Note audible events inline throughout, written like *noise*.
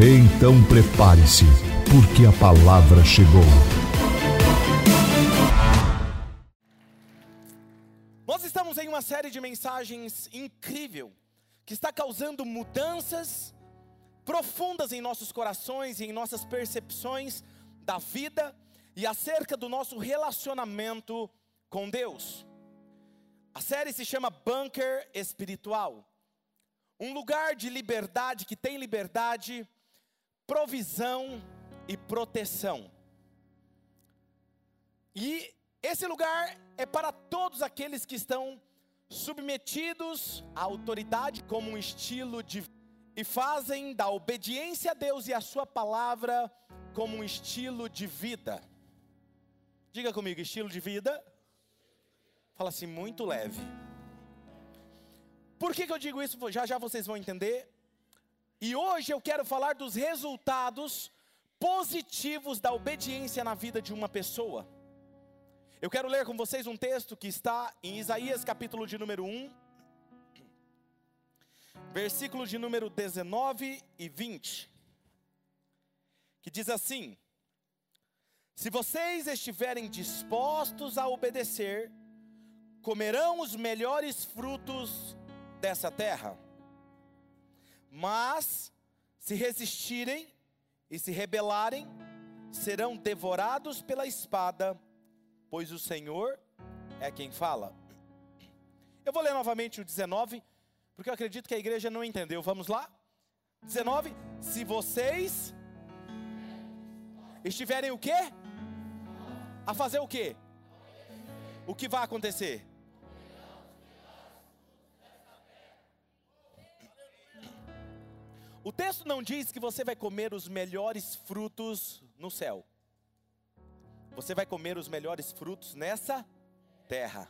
Então prepare-se, porque a palavra chegou. Nós estamos em uma série de mensagens incrível que está causando mudanças profundas em nossos corações e em nossas percepções da vida e acerca do nosso relacionamento com Deus. A série se chama Bunker Espiritual. Um lugar de liberdade que tem liberdade provisão e proteção. E esse lugar é para todos aqueles que estão submetidos à autoridade como um estilo de e fazem da obediência a Deus e a sua palavra como um estilo de vida. Diga comigo, estilo de vida? Fala assim, muito leve. Por que, que eu digo isso? Já já vocês vão entender. E hoje eu quero falar dos resultados positivos da obediência na vida de uma pessoa. Eu quero ler com vocês um texto que está em Isaías capítulo de número 1, versículo de número 19 e 20, que diz assim: Se vocês estiverem dispostos a obedecer, comerão os melhores frutos dessa terra. Mas, se resistirem e se rebelarem, serão devorados pela espada, pois o Senhor é quem fala. Eu vou ler novamente o 19, porque eu acredito que a igreja não entendeu. Vamos lá? 19. Se vocês estiverem o quê? A fazer o quê? O que vai acontecer? O texto não diz que você vai comer os melhores frutos no céu. Você vai comer os melhores frutos nessa terra.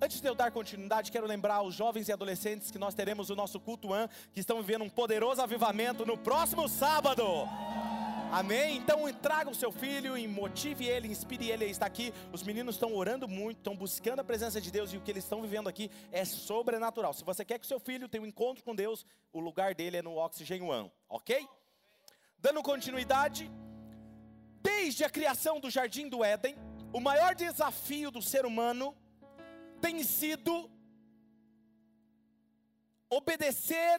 Antes de eu dar continuidade, quero lembrar aos jovens e adolescentes que nós teremos o nosso culto an, que estão vivendo um poderoso avivamento no próximo sábado. Amém? Então traga o seu filho e motive ele, inspire ele a estar aqui. Os meninos estão orando muito, estão buscando a presença de Deus e o que eles estão vivendo aqui é sobrenatural. Se você quer que o seu filho tenha um encontro com Deus, o lugar dele é no Oxygen One, ok? Dando continuidade, desde a criação do Jardim do Éden, o maior desafio do ser humano tem sido obedecer,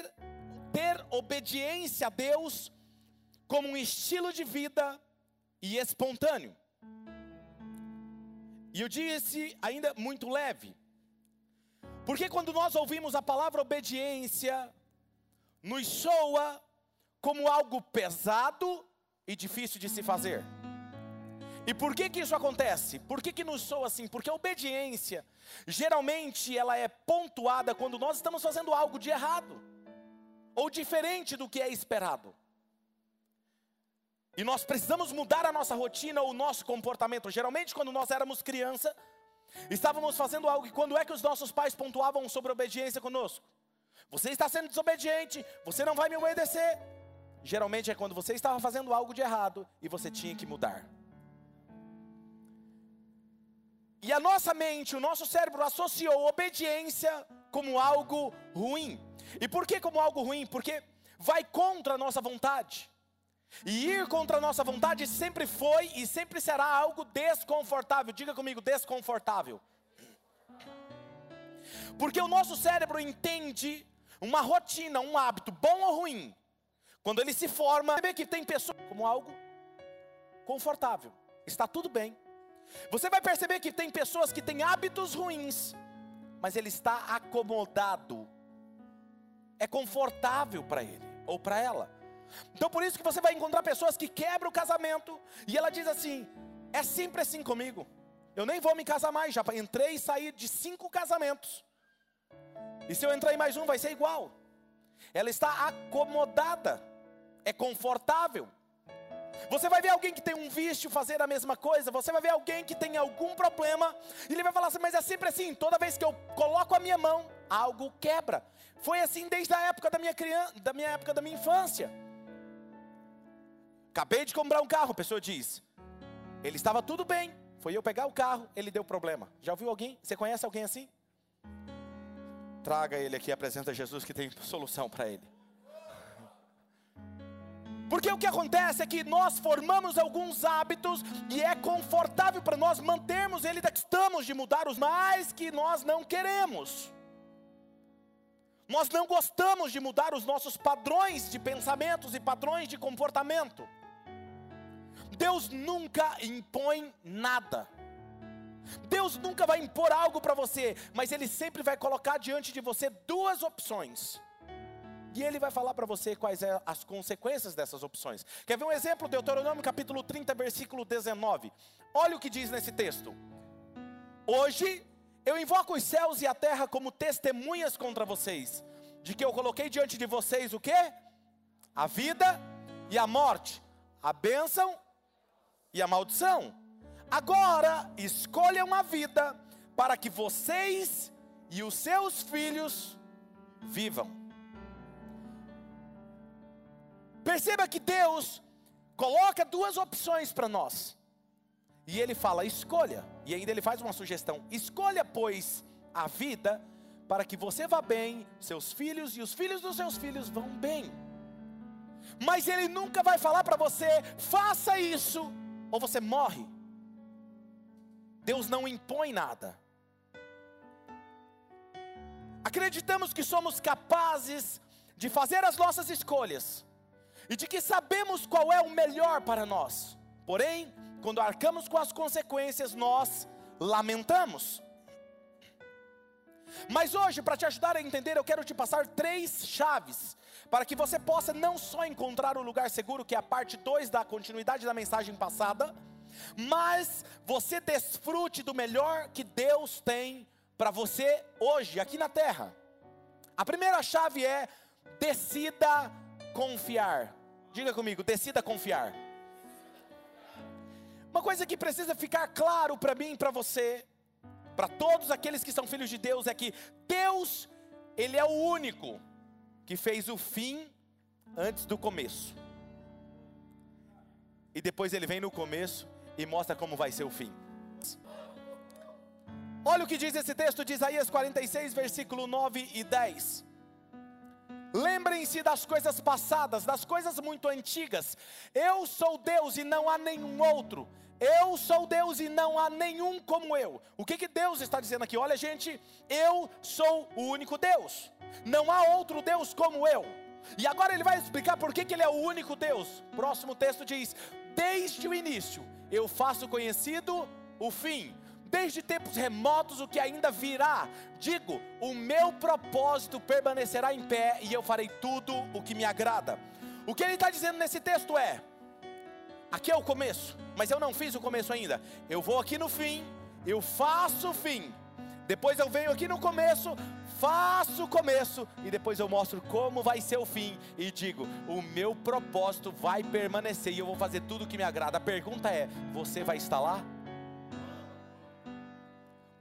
ter obediência a Deus como um estilo de vida e espontâneo. E eu disse ainda muito leve, porque quando nós ouvimos a palavra obediência, nos soa como algo pesado e difícil de se fazer. E por que que isso acontece? Por que que nos soa assim? Porque a obediência, geralmente ela é pontuada quando nós estamos fazendo algo de errado, ou diferente do que é esperado. E nós precisamos mudar a nossa rotina, o nosso comportamento. Geralmente, quando nós éramos criança, estávamos fazendo algo e quando é que os nossos pais pontuavam sobre obediência conosco? Você está sendo desobediente, você não vai me obedecer. Geralmente é quando você estava fazendo algo de errado e você tinha que mudar. E a nossa mente, o nosso cérebro associou obediência como algo ruim. E por que como algo ruim? Porque vai contra a nossa vontade. E ir contra a nossa vontade sempre foi e sempre será algo desconfortável. Diga comigo, desconfortável. Porque o nosso cérebro entende uma rotina, um hábito, bom ou ruim, quando ele se forma, sabe que tem pessoas como algo confortável. Está tudo bem. Você vai perceber que tem pessoas que têm hábitos ruins, mas ele está acomodado. É confortável para ele ou para ela. Então por isso que você vai encontrar pessoas que quebram o casamento e ela diz assim: é sempre assim comigo. Eu nem vou me casar mais, já entrei e saí de cinco casamentos. E se eu entrar em mais um, vai ser igual. Ela está acomodada. é confortável. Você vai ver alguém que tem um vício fazer a mesma coisa. Você vai ver alguém que tem algum problema. E ele vai falar assim: Mas é sempre assim. Toda vez que eu coloco a minha mão, algo quebra. Foi assim desde a época da minha criança, da minha época da minha infância. Acabei de comprar um carro, a pessoa diz. Ele estava tudo bem. Foi eu pegar o carro, ele deu problema. Já ouviu alguém? Você conhece alguém assim? Traga ele aqui, apresenta Jesus que tem solução para ele. Porque o que acontece é que nós formamos alguns hábitos e é confortável para nós mantermos ele, estamos de mudar os mais que nós não queremos. Nós não gostamos de mudar os nossos padrões de pensamentos e padrões de comportamento. Deus nunca impõe nada. Deus nunca vai impor algo para você, mas Ele sempre vai colocar diante de você duas opções. E Ele vai falar para você quais são é as consequências dessas opções. Quer ver um exemplo? Deuteronômio capítulo 30, versículo 19. Olha o que diz nesse texto. Hoje eu invoco os céus e a terra como testemunhas contra vocês, de que eu coloquei diante de vocês o que? A vida e a morte, a bênção e a maldição. Agora escolham a vida para que vocês e os seus filhos vivam. Perceba que Deus coloca duas opções para nós. E ele fala: escolha. E ainda ele faz uma sugestão: escolha, pois, a vida para que você vá bem, seus filhos e os filhos dos seus filhos vão bem. Mas ele nunca vai falar para você: faça isso ou você morre. Deus não impõe nada. Acreditamos que somos capazes de fazer as nossas escolhas e de que sabemos qual é o melhor para nós. Porém, quando arcamos com as consequências, nós lamentamos. Mas hoje, para te ajudar a entender, eu quero te passar três chaves para que você possa não só encontrar o lugar seguro, que é a parte 2 da continuidade da mensagem passada, mas você desfrute do melhor que Deus tem para você hoje, aqui na terra. A primeira chave é decida confiar. Diga comigo, decida confiar. Uma coisa que precisa ficar claro para mim e para você, para todos aqueles que são filhos de Deus, é que Deus, Ele é o único que fez o fim antes do começo. E depois Ele vem no começo e mostra como vai ser o fim. Olha o que diz esse texto de Isaías 46, versículo 9 e 10. Lembrem-se das coisas passadas, das coisas muito antigas. Eu sou Deus e não há nenhum outro. Eu sou Deus e não há nenhum como eu. O que, que Deus está dizendo aqui? Olha, gente, eu sou o único Deus. Não há outro Deus como eu. E agora ele vai explicar por que, que ele é o único Deus. Próximo texto diz: Desde o início eu faço conhecido o fim, desde tempos remotos o que ainda virá. Digo, o meu propósito permanecerá em pé e eu farei tudo o que me agrada. O que ele está dizendo nesse texto é: aqui é o começo, mas eu não fiz o começo ainda. Eu vou aqui no fim, eu faço o fim. Depois eu venho aqui no começo, faço o começo e depois eu mostro como vai ser o fim e digo: o meu propósito vai permanecer e eu vou fazer tudo o que me agrada. A pergunta é: você vai estar lá?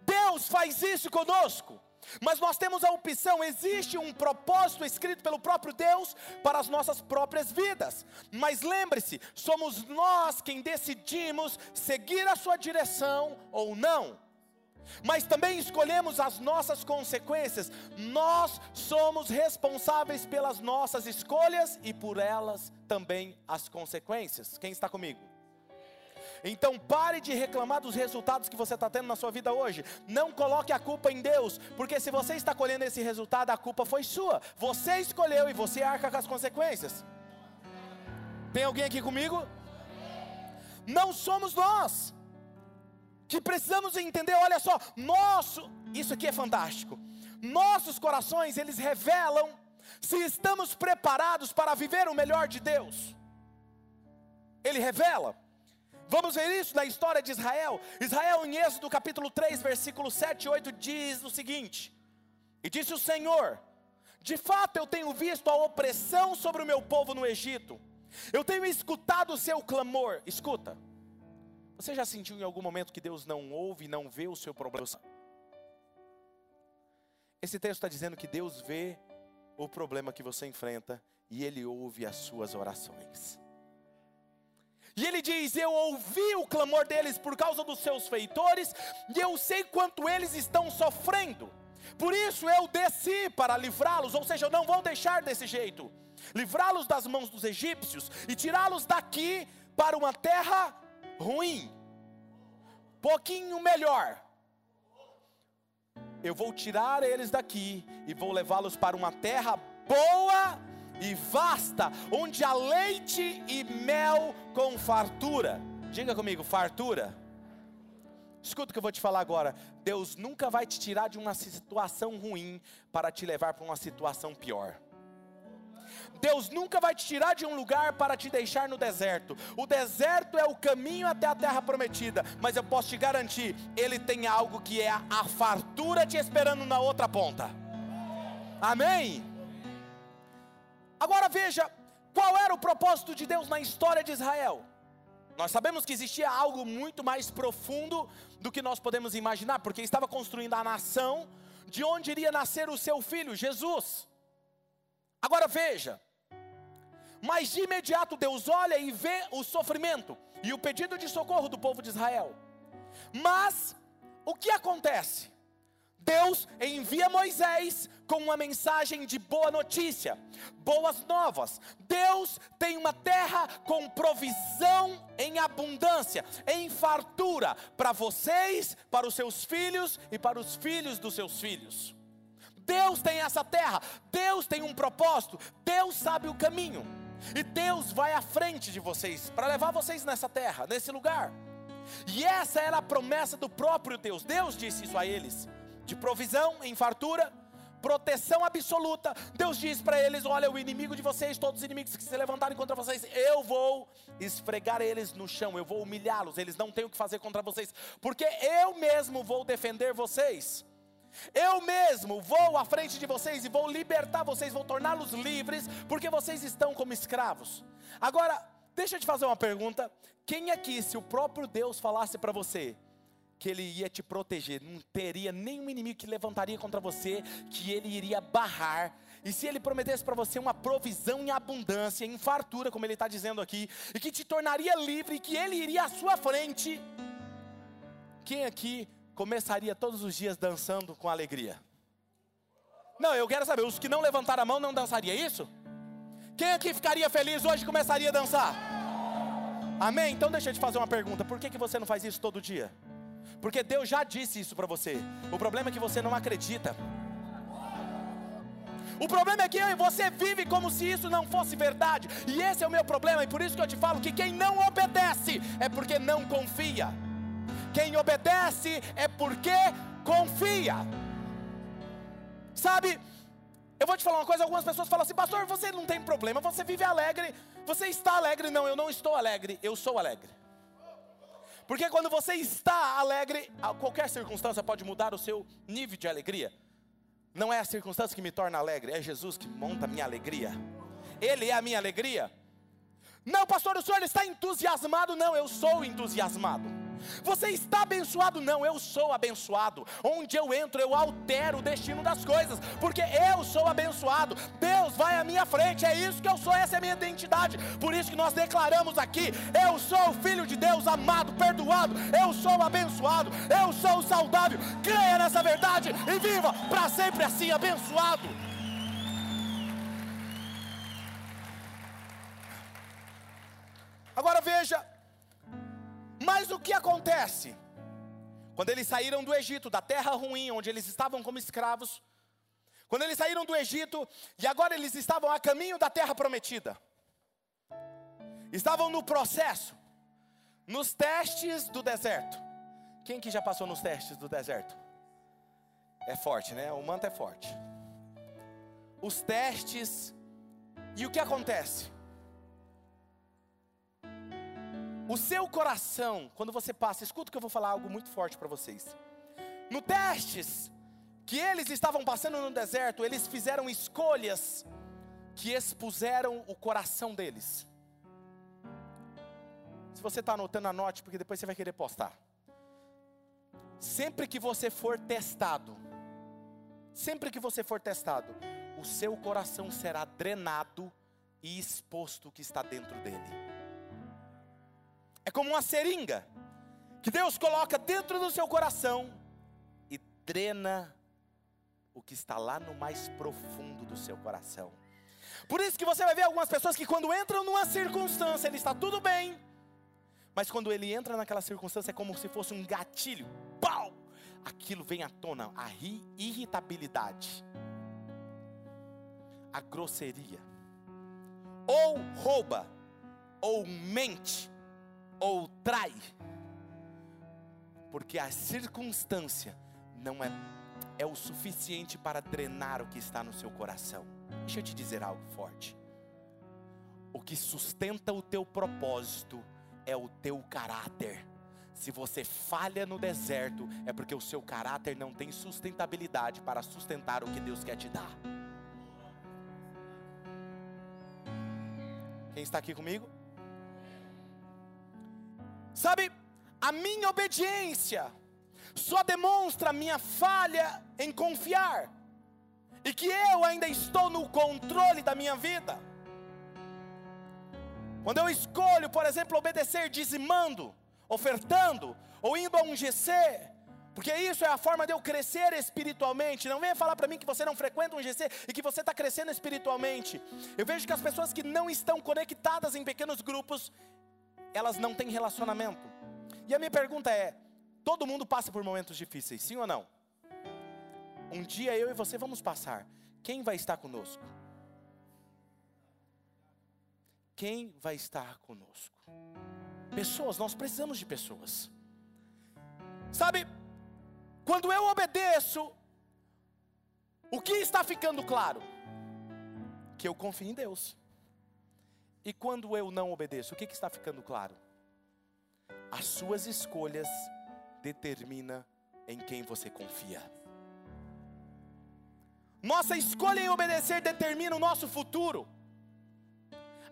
Deus faz isso conosco. Mas nós temos a opção, existe um propósito escrito pelo próprio Deus para as nossas próprias vidas. Mas lembre-se, somos nós quem decidimos seguir a sua direção ou não mas também escolhemos as nossas consequências. Nós somos responsáveis pelas nossas escolhas e por elas também as consequências. Quem está comigo? Então pare de reclamar dos resultados que você está tendo na sua vida hoje. Não coloque a culpa em Deus, porque se você está colhendo esse resultado, a culpa foi sua. Você escolheu e você arca com as consequências. Tem alguém aqui comigo? Não somos nós que precisamos entender, olha só, nosso, isso aqui é fantástico. Nossos corações, eles revelam se estamos preparados para viver o melhor de Deus. Ele revela. Vamos ver isso na história de Israel. Israel, em Êxodo capítulo 3, versículo 7 e 8, diz o seguinte: E disse o Senhor: De fato eu tenho visto a opressão sobre o meu povo no Egito Eu tenho escutado o seu clamor. Escuta. Você já sentiu em algum momento que Deus não ouve, não vê o seu problema? Esse texto está dizendo que Deus vê o problema que você enfrenta e Ele ouve as suas orações. E ele diz: Eu ouvi o clamor deles por causa dos seus feitores, e eu sei quanto eles estão sofrendo. Por isso eu desci para livrá-los, ou seja, eu não vou deixar desse jeito livrá-los das mãos dos egípcios e tirá-los daqui para uma terra ruim, pouquinho melhor. Eu vou tirar eles daqui e vou levá-los para uma terra boa e vasta, onde há leite e mel com fartura. Diga comigo, fartura. Escuta o que eu vou te falar agora. Deus nunca vai te tirar de uma situação ruim para te levar para uma situação pior. Deus nunca vai te tirar de um lugar para te deixar no deserto. O deserto é o caminho até a terra prometida, mas eu posso te garantir, ele tem algo que é a fartura te esperando na outra ponta. Amém? Agora veja, qual era o propósito de Deus na história de Israel? Nós sabemos que existia algo muito mais profundo do que nós podemos imaginar, porque estava construindo a nação de onde iria nascer o seu filho, Jesus. Agora veja, mas de imediato Deus olha e vê o sofrimento e o pedido de socorro do povo de Israel. Mas o que acontece? Deus envia Moisés com uma mensagem de boa notícia, boas novas. Deus tem uma terra com provisão em abundância, em fartura, para vocês, para os seus filhos e para os filhos dos seus filhos. Deus tem essa terra, Deus tem um propósito, Deus sabe o caminho. E Deus vai à frente de vocês para levar vocês nessa terra, nesse lugar. E essa era a promessa do próprio Deus. Deus disse isso a eles: de provisão em fartura, proteção absoluta. Deus diz para eles: Olha, o inimigo de vocês, todos os inimigos que se levantarem contra vocês, eu vou esfregar eles no chão, eu vou humilhá-los. Eles não têm o que fazer contra vocês, porque eu mesmo vou defender vocês. Eu mesmo vou à frente de vocês e vou libertar vocês, vou torná-los livres, porque vocês estão como escravos. Agora, deixa eu te fazer uma pergunta: quem aqui, se o próprio Deus falasse para você que Ele ia te proteger, não teria nenhum inimigo que levantaria contra você, que Ele iria barrar, e se Ele prometesse para você uma provisão em abundância, em fartura, como Ele está dizendo aqui, e que te tornaria livre, que Ele iria à sua frente, quem aqui começaria todos os dias dançando com alegria. Não, eu quero saber, os que não levantaram a mão não dançaria isso? Quem aqui ficaria feliz hoje começaria a dançar? Amém? Então deixa eu te fazer uma pergunta: por que, que você não faz isso todo dia? Porque Deus já disse isso para você. O problema é que você não acredita. O problema é que eu e você vive como se isso não fosse verdade. E esse é o meu problema, e por isso que eu te falo que quem não obedece é porque não confia. Quem obedece é porque confia. Sabe, eu vou te falar uma coisa: algumas pessoas falam assim, pastor, você não tem problema, você vive alegre, você está alegre. Não, eu não estou alegre, eu sou alegre. Porque quando você está alegre, qualquer circunstância pode mudar o seu nível de alegria. Não é a circunstância que me torna alegre, é Jesus que monta a minha alegria. Ele é a minha alegria. Não, pastor, o senhor está entusiasmado? Não, eu sou entusiasmado. Você está abençoado? Não, eu sou abençoado. Onde eu entro, eu altero o destino das coisas, porque eu sou abençoado. Deus vai à minha frente, é isso que eu sou, essa é a minha identidade. Por isso que nós declaramos aqui: eu sou filho de Deus, amado, perdoado, eu sou abençoado, eu sou saudável. Creia nessa verdade e viva para sempre assim, abençoado. Acontece? Quando eles saíram do Egito, da terra ruim, onde eles estavam como escravos, quando eles saíram do Egito e agora eles estavam a caminho da terra prometida, estavam no processo, nos testes do deserto. Quem que já passou nos testes do deserto? É forte, né? O manto é forte. Os testes, e o que acontece? O seu coração, quando você passa, escuta que eu vou falar algo muito forte para vocês. No testes que eles estavam passando no deserto, eles fizeram escolhas que expuseram o coração deles. Se você está anotando, anote, porque depois você vai querer postar. Sempre que você for testado, sempre que você for testado, o seu coração será drenado e exposto o que está dentro dele. É como uma seringa que Deus coloca dentro do seu coração e drena o que está lá no mais profundo do seu coração. Por isso que você vai ver algumas pessoas que quando entram numa circunstância, ele está tudo bem, mas quando ele entra naquela circunstância é como se fosse um gatilho. Pau! Aquilo vem à tona, a irritabilidade, a grosseria. Ou rouba, ou mente, ou trai. Porque a circunstância não é é o suficiente para drenar o que está no seu coração. Deixa eu te dizer algo forte. O que sustenta o teu propósito é o teu caráter. Se você falha no deserto, é porque o seu caráter não tem sustentabilidade para sustentar o que Deus quer te dar. Quem está aqui comigo? Sabe, a minha obediência só demonstra minha falha em confiar, e que eu ainda estou no controle da minha vida. Quando eu escolho, por exemplo, obedecer dizimando, ofertando, ou indo a um GC, porque isso é a forma de eu crescer espiritualmente. Não venha falar para mim que você não frequenta um GC e que você está crescendo espiritualmente. Eu vejo que as pessoas que não estão conectadas em pequenos grupos, elas não têm relacionamento. E a minha pergunta é: todo mundo passa por momentos difíceis, sim ou não? Um dia eu e você vamos passar. Quem vai estar conosco? Quem vai estar conosco? Pessoas, nós precisamos de pessoas. Sabe, quando eu obedeço, o que está ficando claro? Que eu confio em Deus. E quando eu não obedeço, o que, que está ficando claro? As suas escolhas determina em quem você confia. Nossa escolha em obedecer determina o nosso futuro.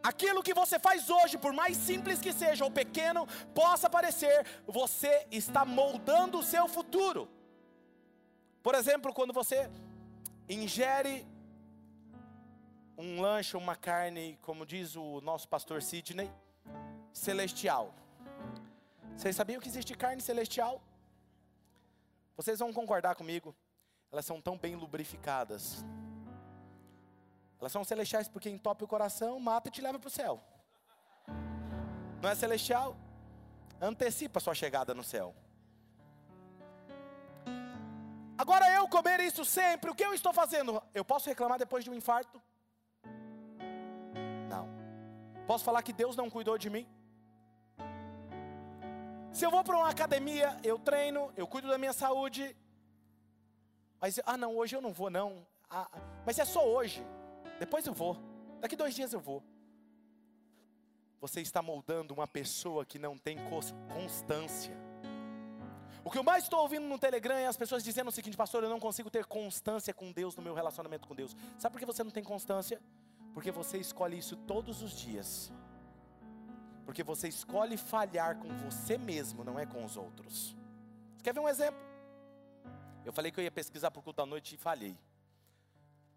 Aquilo que você faz hoje, por mais simples que seja ou pequeno possa parecer, você está moldando o seu futuro. Por exemplo, quando você ingere um lanche, uma carne, como diz o nosso pastor Sidney, celestial. Vocês sabiam que existe carne celestial? Vocês vão concordar comigo elas são tão bem lubrificadas. Elas são celestiais porque entope o coração, mata e te leva para o céu. Não é celestial? Antecipa a sua chegada no céu. Agora eu comer isso sempre, o que eu estou fazendo? Eu posso reclamar depois de um infarto? Posso falar que Deus não cuidou de mim? Se eu vou para uma academia, eu treino, eu cuido da minha saúde, mas, ah, não, hoje eu não vou, não. Ah, mas é só hoje. Depois eu vou. Daqui dois dias eu vou. Você está moldando uma pessoa que não tem constância. O que eu mais estou ouvindo no Telegram é as pessoas dizendo o seguinte, pastor, eu não consigo ter constância com Deus no meu relacionamento com Deus. Sabe por que você não tem constância? Porque você escolhe isso todos os dias. Porque você escolhe falhar com você mesmo, não é com os outros. Você quer ver um exemplo? Eu falei que eu ia pesquisar por culto da noite e falhei.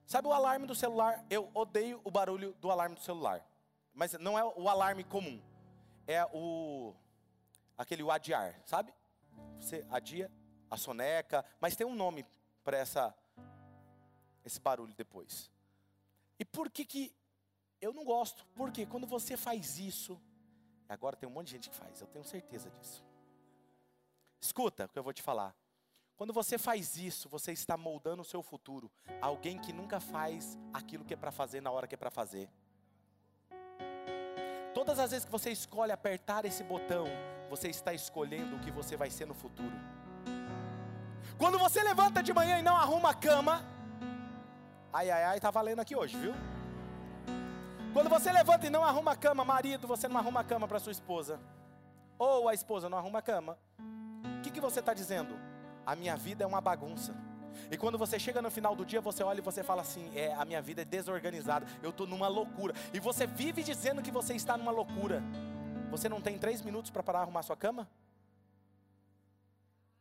Sabe o alarme do celular? Eu odeio o barulho do alarme do celular. Mas não é o alarme comum. É o aquele o adiar, sabe? Você adia a soneca, mas tem um nome para essa esse barulho depois. E por que que eu não gosto? Porque quando você faz isso, agora tem um monte de gente que faz, eu tenho certeza disso. Escuta o que eu vou te falar. Quando você faz isso, você está moldando o seu futuro. Alguém que nunca faz aquilo que é para fazer na hora que é para fazer. Todas as vezes que você escolhe apertar esse botão, você está escolhendo o que você vai ser no futuro. Quando você levanta de manhã e não arruma a cama, ai ai ai, tá valendo aqui hoje, viu? Quando você levanta e não arruma a cama, marido, você não arruma a cama para sua esposa, ou a esposa não arruma a cama, o que, que você está dizendo? a minha vida é uma bagunça. E quando você chega no final do dia, você olha e você fala assim: é, a minha vida é desorganizada, eu estou numa loucura. E você vive dizendo que você está numa loucura. Você não tem três minutos para parar arrumar sua cama?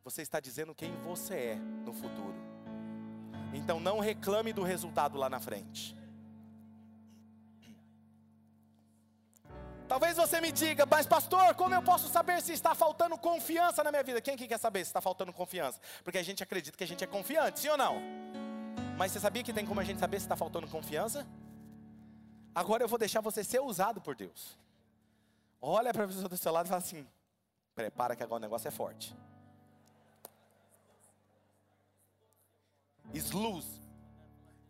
Você está dizendo quem você é no futuro. Então não reclame do resultado lá na frente. Talvez você me diga, mas pastor, como eu posso saber se está faltando confiança na minha vida? Quem que quer saber se está faltando confiança? Porque a gente acredita que a gente é confiante, sim ou não? Mas você sabia que tem como a gente saber se está faltando confiança? Agora eu vou deixar você ser usado por Deus. Olha para a pessoa do seu lado e fala assim: prepara que agora o negócio é forte. Sluze.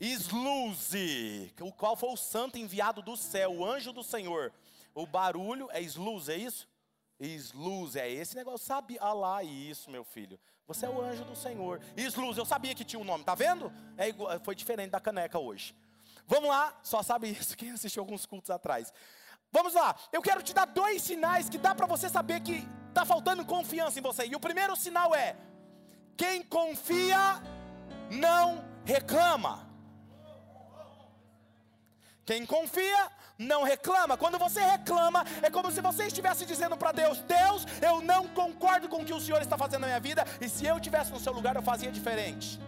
Sluze. O qual foi o santo enviado do céu, o anjo do Senhor. O barulho é sluze, é isso? Sluze, é esse negócio. Sabe, ah lá, isso, meu filho. Você é o anjo do Senhor. Sluze, eu sabia que tinha um nome, tá vendo? É igual, foi diferente da caneca hoje. Vamos lá, só sabe *laughs* isso quem assistiu alguns cultos atrás. Vamos lá, eu quero te dar dois sinais que dá para você saber que está faltando confiança em você. E o primeiro sinal é: quem confia não reclama. Quem confia não reclama. Quando você reclama, é como se você estivesse dizendo para Deus: Deus, eu não concordo com o que o Senhor está fazendo na minha vida, e se eu estivesse no seu lugar, eu fazia diferente.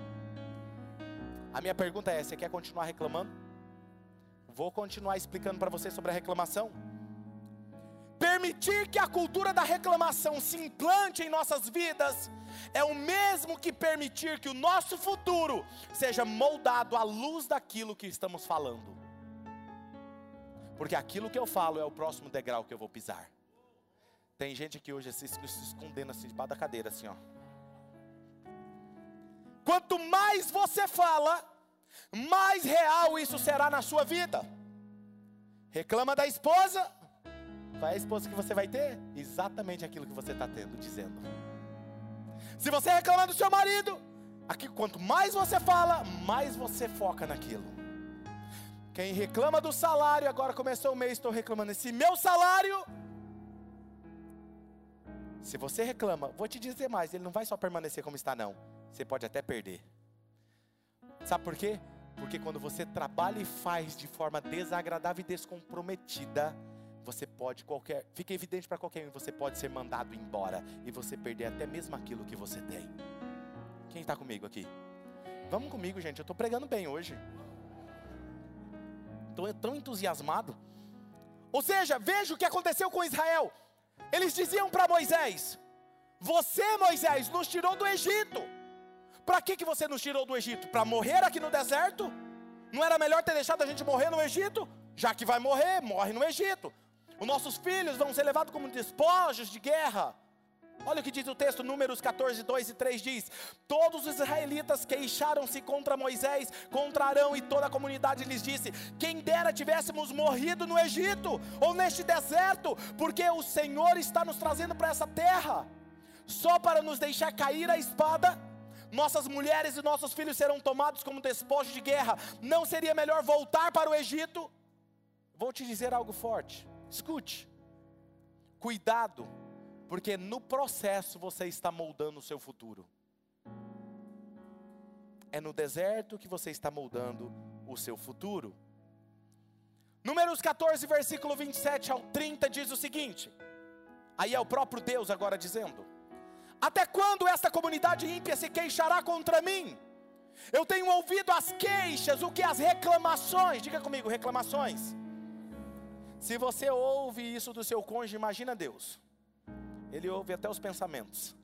A minha pergunta é: você quer continuar reclamando? Vou continuar explicando para você sobre a reclamação. Permitir que a cultura da reclamação se implante em nossas vidas é o mesmo que permitir que o nosso futuro seja moldado à luz daquilo que estamos falando. Porque aquilo que eu falo é o próximo degrau que eu vou pisar. Tem gente aqui hoje se, escondendo assim debaixo da cadeira, assim, ó. Quanto mais você fala, mais real isso será na sua vida. Reclama da esposa, qual é a esposa que você vai ter? Exatamente aquilo que você está tendo, dizendo. Se você reclama do seu marido, aqui quanto mais você fala, mais você foca naquilo. Quem reclama do salário, agora começou o mês, estou reclamando esse meu salário. Se você reclama, vou te dizer mais, ele não vai só permanecer como está, não. Você pode até perder. Sabe por quê? Porque quando você trabalha e faz de forma desagradável e descomprometida, você pode qualquer, fica evidente para qualquer um, você pode ser mandado embora e você perder até mesmo aquilo que você tem. Quem está comigo aqui? Vamos comigo, gente. Eu estou pregando bem hoje. Estou tão entusiasmado. Ou seja, veja o que aconteceu com Israel. Eles diziam para Moisés: Você, Moisés, nos tirou do Egito. Para que, que você nos tirou do Egito? Para morrer aqui no deserto? Não era melhor ter deixado a gente morrer no Egito? Já que vai morrer, morre no Egito. Os nossos filhos vão ser levados como despojos de guerra. Olha o que diz o texto, Números 14, 2 e 3 diz: Todos os israelitas queixaram-se contra Moisés, contra Arão, e toda a comunidade lhes disse: Quem dera tivéssemos morrido no Egito, ou neste deserto, porque o Senhor está nos trazendo para essa terra, só para nos deixar cair a espada nossas mulheres e nossos filhos serão tomados como despojo de guerra. Não seria melhor voltar para o Egito? Vou te dizer algo forte. Escute. Cuidado, porque no processo você está moldando o seu futuro. É no deserto que você está moldando o seu futuro. Números 14, versículo 27 ao 30 diz o seguinte: aí é o próprio Deus agora dizendo: até quando esta comunidade ímpia se queixará contra mim? Eu tenho ouvido as queixas, o que as reclamações, diga comigo, reclamações. Se você ouve isso do seu cônjuge, imagina Deus. Ele ouve até os pensamentos.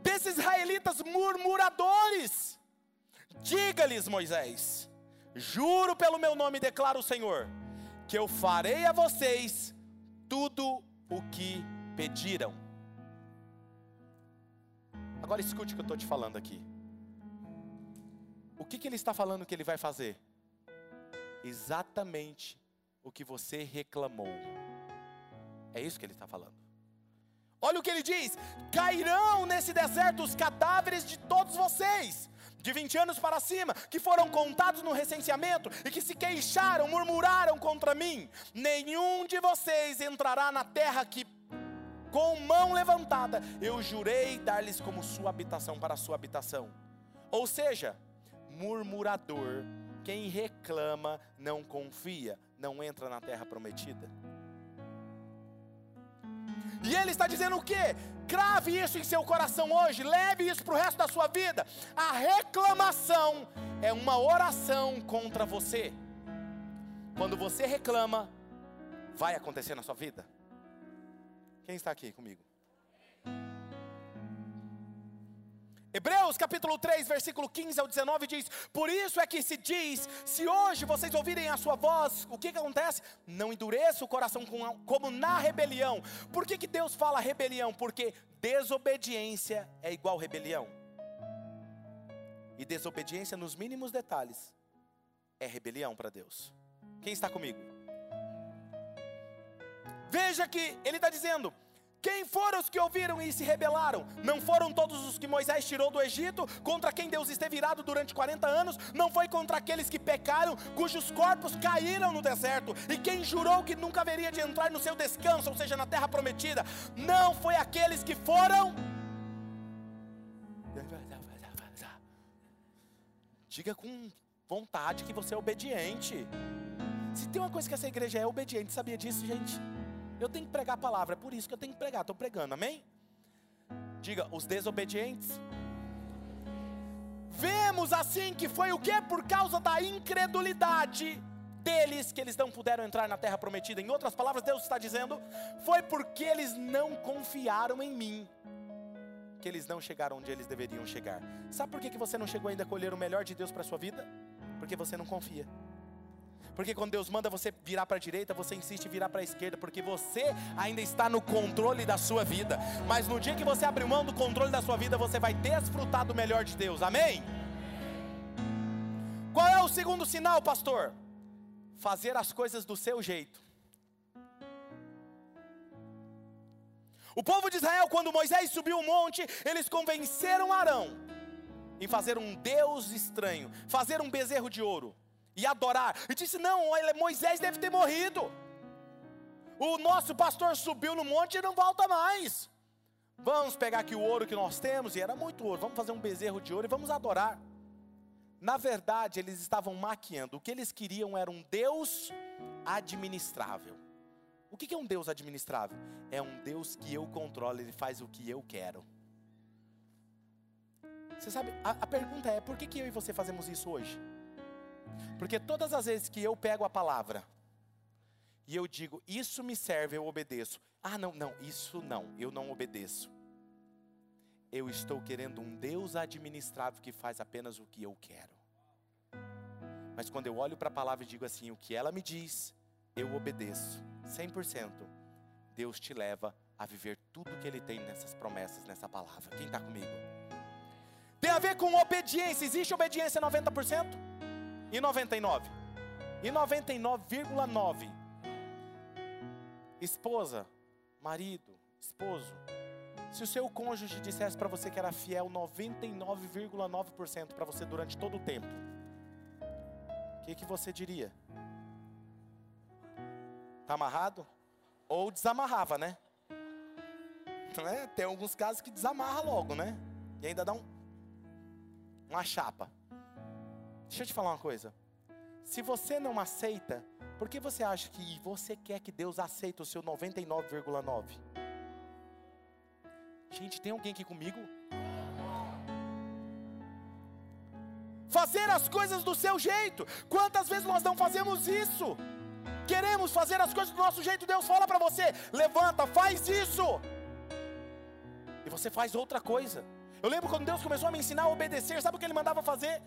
Desses israelitas murmuradores, diga-lhes Moisés: Juro pelo meu nome, declara o Senhor, que eu farei a vocês tudo o que pediram. Agora escute o que eu estou te falando aqui. O que, que ele está falando que ele vai fazer? Exatamente o que você reclamou. É isso que ele está falando. Olha o que ele diz: cairão nesse deserto os cadáveres de todos vocês, de 20 anos para cima, que foram contados no recenseamento e que se queixaram, murmuraram contra mim. Nenhum de vocês entrará na terra que com mão levantada, eu jurei dar-lhes como sua habitação para sua habitação. Ou seja, murmurador, quem reclama não confia, não entra na terra prometida. E ele está dizendo o quê? Crave isso em seu coração hoje, leve isso para o resto da sua vida. A reclamação é uma oração contra você. Quando você reclama, vai acontecer na sua vida. Quem está aqui comigo? Hebreus capítulo 3, versículo 15 ao 19 diz: Por isso é que se diz: se hoje vocês ouvirem a sua voz, o que, que acontece? Não endureça o coração como na rebelião. Por que, que Deus fala rebelião? Porque desobediência é igual rebelião. E desobediência nos mínimos detalhes é rebelião para Deus. Quem está comigo? Veja que ele está dizendo: quem foram os que ouviram e se rebelaram? Não foram todos os que Moisés tirou do Egito, contra quem Deus esteve irado durante 40 anos? Não foi contra aqueles que pecaram, cujos corpos caíram no deserto? E quem jurou que nunca haveria de entrar no seu descanso, ou seja, na terra prometida? Não foi aqueles que foram. Diga com vontade que você é obediente. Se tem uma coisa que essa igreja é obediente, sabia disso, gente? Eu tenho que pregar a palavra, é por isso que eu tenho que pregar, estou pregando, amém? Diga, os desobedientes. Vemos assim que foi o que? Por causa da incredulidade deles que eles não puderam entrar na terra prometida. Em outras palavras, Deus está dizendo: foi porque eles não confiaram em mim que eles não chegaram onde eles deveriam chegar. Sabe por que, que você não chegou ainda a colher o melhor de Deus para a sua vida? Porque você não confia. Porque quando Deus manda você virar para a direita, você insiste em virar para a esquerda, porque você ainda está no controle da sua vida. Mas no dia que você abrir mão do controle da sua vida, você vai desfrutar do melhor de Deus. Amém? Qual é o segundo sinal, pastor? Fazer as coisas do seu jeito. O povo de Israel, quando Moisés subiu o monte, eles convenceram Arão em fazer um Deus estranho, fazer um bezerro de ouro e adorar. E disse: Não, Moisés deve ter morrido. O nosso pastor subiu no monte e não volta mais. Vamos pegar aqui o ouro que nós temos, e era muito ouro. Vamos fazer um bezerro de ouro e vamos adorar. Na verdade, eles estavam maquiando. O que eles queriam era um Deus administrável. O que é um Deus administrável? É um Deus que eu controlo, ele faz o que eu quero. Você sabe, a, a pergunta é: por que, que eu e você fazemos isso hoje? Porque todas as vezes que eu pego a palavra e eu digo, isso me serve, eu obedeço. Ah, não, não, isso não, eu não obedeço. Eu estou querendo um Deus administrável que faz apenas o que eu quero. Mas quando eu olho para a palavra e digo assim, o que ela me diz, eu obedeço, 100%. Deus te leva a viver tudo que Ele tem nessas promessas, nessa palavra. Quem está comigo? Tem a ver com obediência. Existe obediência 90%? E 99? E 99,9? Esposa, marido, esposo. Se o seu cônjuge dissesse para você que era fiel 99,9% para você durante todo o tempo, o que, que você diria? Está amarrado? Ou desamarrava, né? é? Tem alguns casos que desamarra logo, né? E ainda dá um, uma chapa. Deixa eu te falar uma coisa. Se você não aceita, por que você acha que você quer que Deus aceite o seu 99,9? Gente, tem alguém aqui comigo? Fazer as coisas do seu jeito. Quantas vezes nós não fazemos isso? Queremos fazer as coisas do nosso jeito. Deus fala para você: levanta, faz isso. E você faz outra coisa. Eu lembro quando Deus começou a me ensinar a obedecer, sabe o que Ele mandava fazer?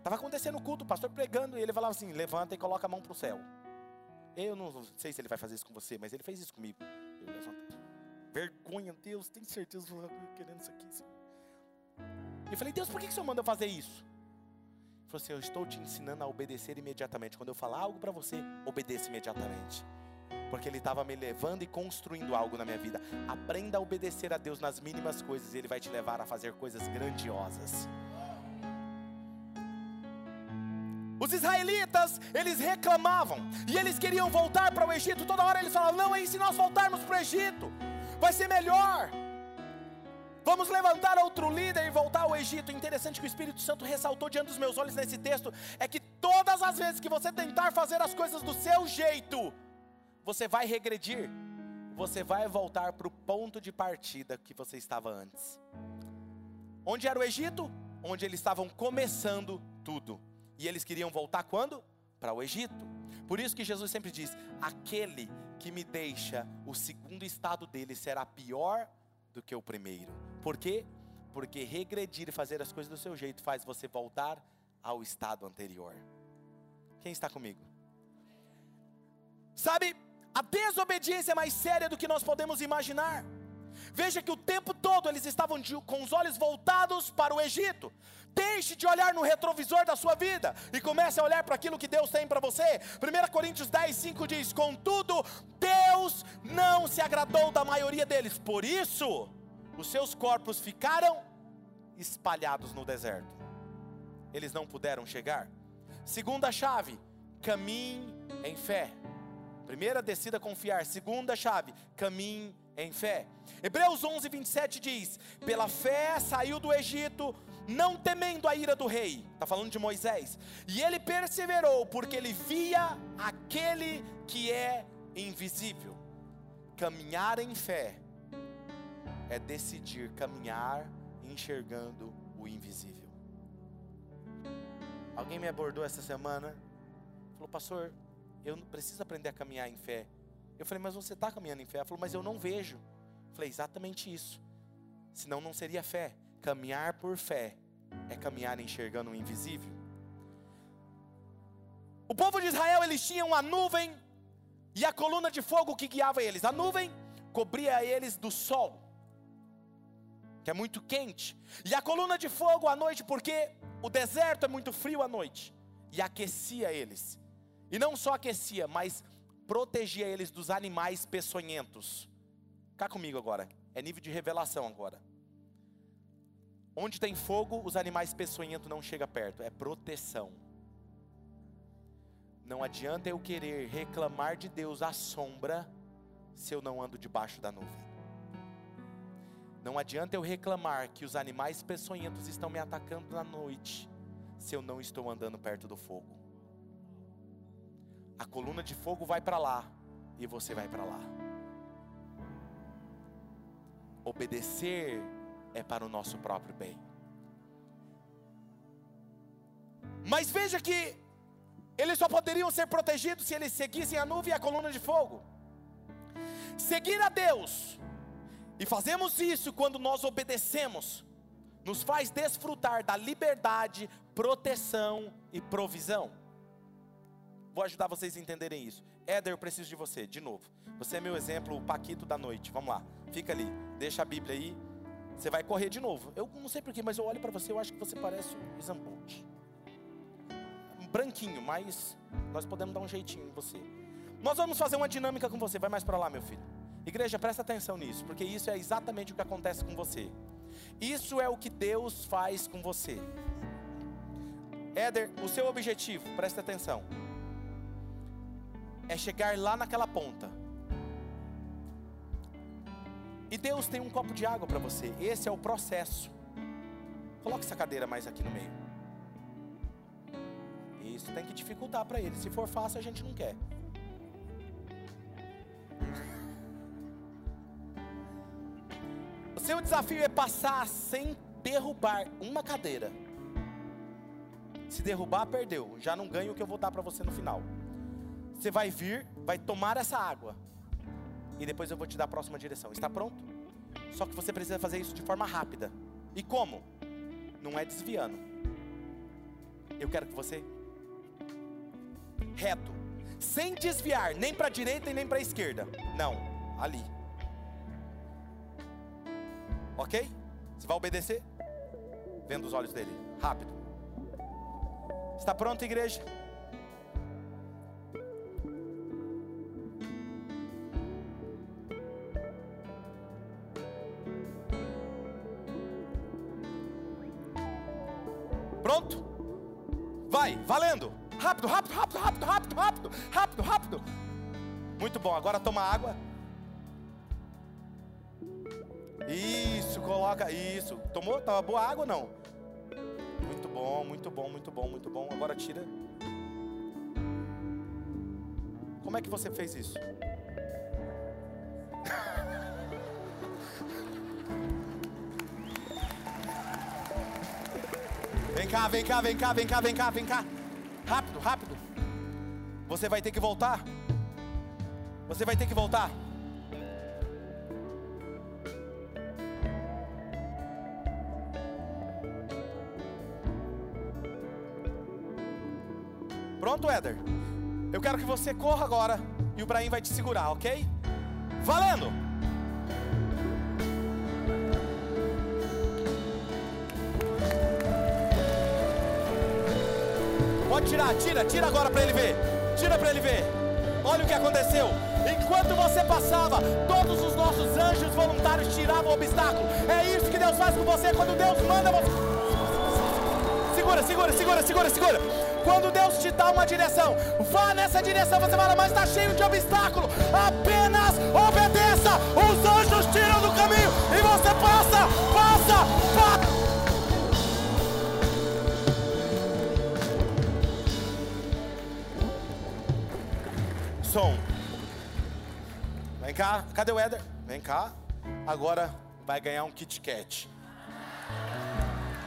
Estava acontecendo o culto, o pastor pregando, e ele falava assim: levanta e coloca a mão para o céu. Eu não sei se ele vai fazer isso com você, mas ele fez isso comigo. Eu levanto. Vergonha, Deus, tem certeza que eu querendo isso aqui. Eu falei, Deus, por que, que o Senhor manda eu fazer isso? Ele falou assim: Eu estou te ensinando a obedecer imediatamente. Quando eu falar algo para você, obedeça imediatamente. Porque Ele estava me levando e construindo algo na minha vida. Aprenda a obedecer a Deus nas mínimas coisas, e Ele vai te levar a fazer coisas grandiosas. Os israelitas, eles reclamavam e eles queriam voltar para o Egito. Toda hora eles falavam: Não, e se nós voltarmos para o Egito? Vai ser melhor. Vamos levantar outro líder e voltar ao Egito. Interessante que o Espírito Santo ressaltou diante dos meus olhos nesse texto é que todas as vezes que você tentar fazer as coisas do seu jeito, você vai regredir, você vai voltar para o ponto de partida que você estava antes. Onde era o Egito? Onde eles estavam começando tudo. E eles queriam voltar quando? Para o Egito. Por isso que Jesus sempre diz: aquele que me deixa, o segundo estado dele será pior do que o primeiro. Por quê? Porque regredir e fazer as coisas do seu jeito faz você voltar ao estado anterior. Quem está comigo? Sabe, a desobediência é mais séria do que nós podemos imaginar. Veja que o tempo todo eles estavam de, com os olhos voltados para o Egito. Deixe de olhar no retrovisor da sua vida e comece a olhar para aquilo que Deus tem para você. 1 Coríntios 10, 5 diz: Contudo, Deus não se agradou da maioria deles, por isso os seus corpos ficaram espalhados no deserto. Eles não puderam chegar. Segunda chave: caminhe em fé. Primeira descida confiar. Segunda chave: caminhe em fé. Hebreus 11, 27 diz: Pela fé saiu do Egito, não temendo a ira do rei. Está falando de Moisés. E ele perseverou, porque ele via aquele que é invisível. Caminhar em fé é decidir caminhar enxergando o invisível. Alguém me abordou essa semana, falou, pastor, eu preciso aprender a caminhar em fé. Eu falei, mas você está caminhando em fé? Ela falou, mas eu não vejo. Eu falei, exatamente isso. Senão não seria fé. Caminhar por fé é caminhar enxergando o invisível. O povo de Israel, eles tinham a nuvem e a coluna de fogo que guiava eles. A nuvem cobria eles do sol, que é muito quente, e a coluna de fogo à noite, porque o deserto é muito frio à noite, e aquecia eles. E não só aquecia, mas protegia eles dos animais peçonhentos. Cá comigo agora, é nível de revelação agora. Onde tem fogo, os animais peçonhentos não chegam perto, é proteção. Não adianta eu querer reclamar de Deus à sombra, se eu não ando debaixo da nuvem. Não adianta eu reclamar que os animais peçonhentos estão me atacando na noite, se eu não estou andando perto do fogo. A coluna de fogo vai para lá e você vai para lá. Obedecer é para o nosso próprio bem. Mas veja que eles só poderiam ser protegidos se eles seguissem a nuvem e a coluna de fogo. Seguir a Deus, e fazemos isso quando nós obedecemos, nos faz desfrutar da liberdade, proteção e provisão. Vou ajudar vocês a entenderem isso. Éder, eu preciso de você, de novo. Você é meu exemplo, o Paquito da noite. Vamos lá, fica ali, deixa a Bíblia aí. Você vai correr de novo. Eu não sei porquê, mas eu olho para você, eu acho que você parece o Zambolt. Um branquinho, mas nós podemos dar um jeitinho em você. Nós vamos fazer uma dinâmica com você. Vai mais para lá, meu filho. Igreja, presta atenção nisso, porque isso é exatamente o que acontece com você. Isso é o que Deus faz com você. Éder, o seu objetivo, presta atenção é chegar lá naquela ponta. E Deus tem um copo de água para você. Esse é o processo. Coloque essa cadeira mais aqui no meio. Isso tem que dificultar para ele. Se for fácil, a gente não quer. O seu desafio é passar sem derrubar uma cadeira. Se derrubar, perdeu. Já não ganho o que eu vou dar para você no final. Você vai vir, vai tomar essa água. E depois eu vou te dar a próxima direção. Está pronto? Só que você precisa fazer isso de forma rápida. E como? Não é desviando. Eu quero que você reto, sem desviar nem para a direita e nem para a esquerda. Não, ali. OK? Você vai obedecer? Vendo os olhos dele. Rápido. Está pronto, igreja? rápido, rápido, rápido, rápido, rápido, rápido, rápido, rápido. Muito bom, agora toma água. Isso, coloca, isso. Tomou? Tava boa água ou não? Muito bom, muito bom, muito bom, muito bom. Agora tira. Como é que você fez isso? *laughs* Vem cá, vem cá, vem cá, vem cá, vem cá, vem cá. Rápido, rápido. Você vai ter que voltar. Você vai ter que voltar. Pronto, Éder? Eu quero que você corra agora e o Brahim vai te segurar, ok? Valendo! Pode tirar, tira, tira agora para ele ver. Tira para ele ver. Olha o que aconteceu. Enquanto você passava, todos os nossos anjos voluntários tiravam o obstáculo. É isso que Deus faz com você quando Deus manda você. Segura, segura, segura, segura, segura. Quando Deus te dá uma direção, vá nessa direção. Você fala, mas está cheio de obstáculo. Apenas obedeça. Os cadê o Éder? Vem cá. Agora vai ganhar um Kit Kat.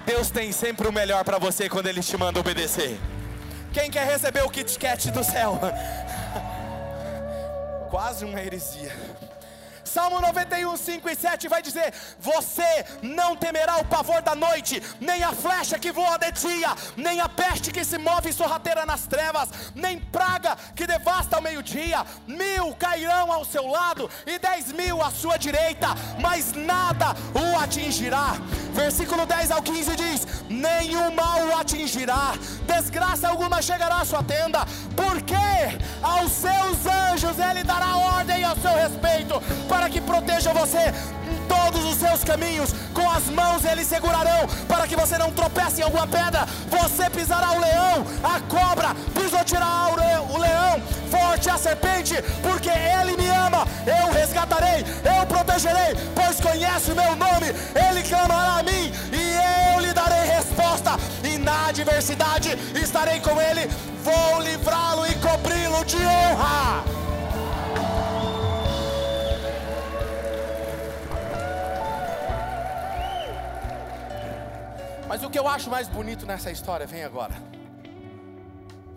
Deus tem sempre o melhor para você quando Ele te manda obedecer. Quem quer receber o Kit Kat do céu? *laughs* Quase uma heresia. Salmo 91, 5 e 7 vai dizer: Você não temerá o pavor da noite, nem a flecha que voa de dia, nem a peste que se move sorrateira nas trevas, nem praga que devasta ao meio-dia. Mil cairão ao seu lado e dez mil à sua direita, mas nada o atingirá. Versículo 10 ao 15 diz: Nenhum mal o atingirá, desgraça alguma chegará à sua tenda, porque aos seus anjos ele dará ordem ao seu respeito, para que protejam você em todos os seus caminhos, com as mãos eles segurarão, para que você não tropece em alguma pedra. Você pisará o leão, a cobra, pisoteará o leão, forte a serpente, porque ele me ama, eu resgatarei, eu protegerei, pois conhece o meu nome, ele clamará a mim e resposta, e na adversidade estarei com ele, vou livrá-lo e cobri-lo de honra. Mas o que eu acho mais bonito nessa história, vem agora.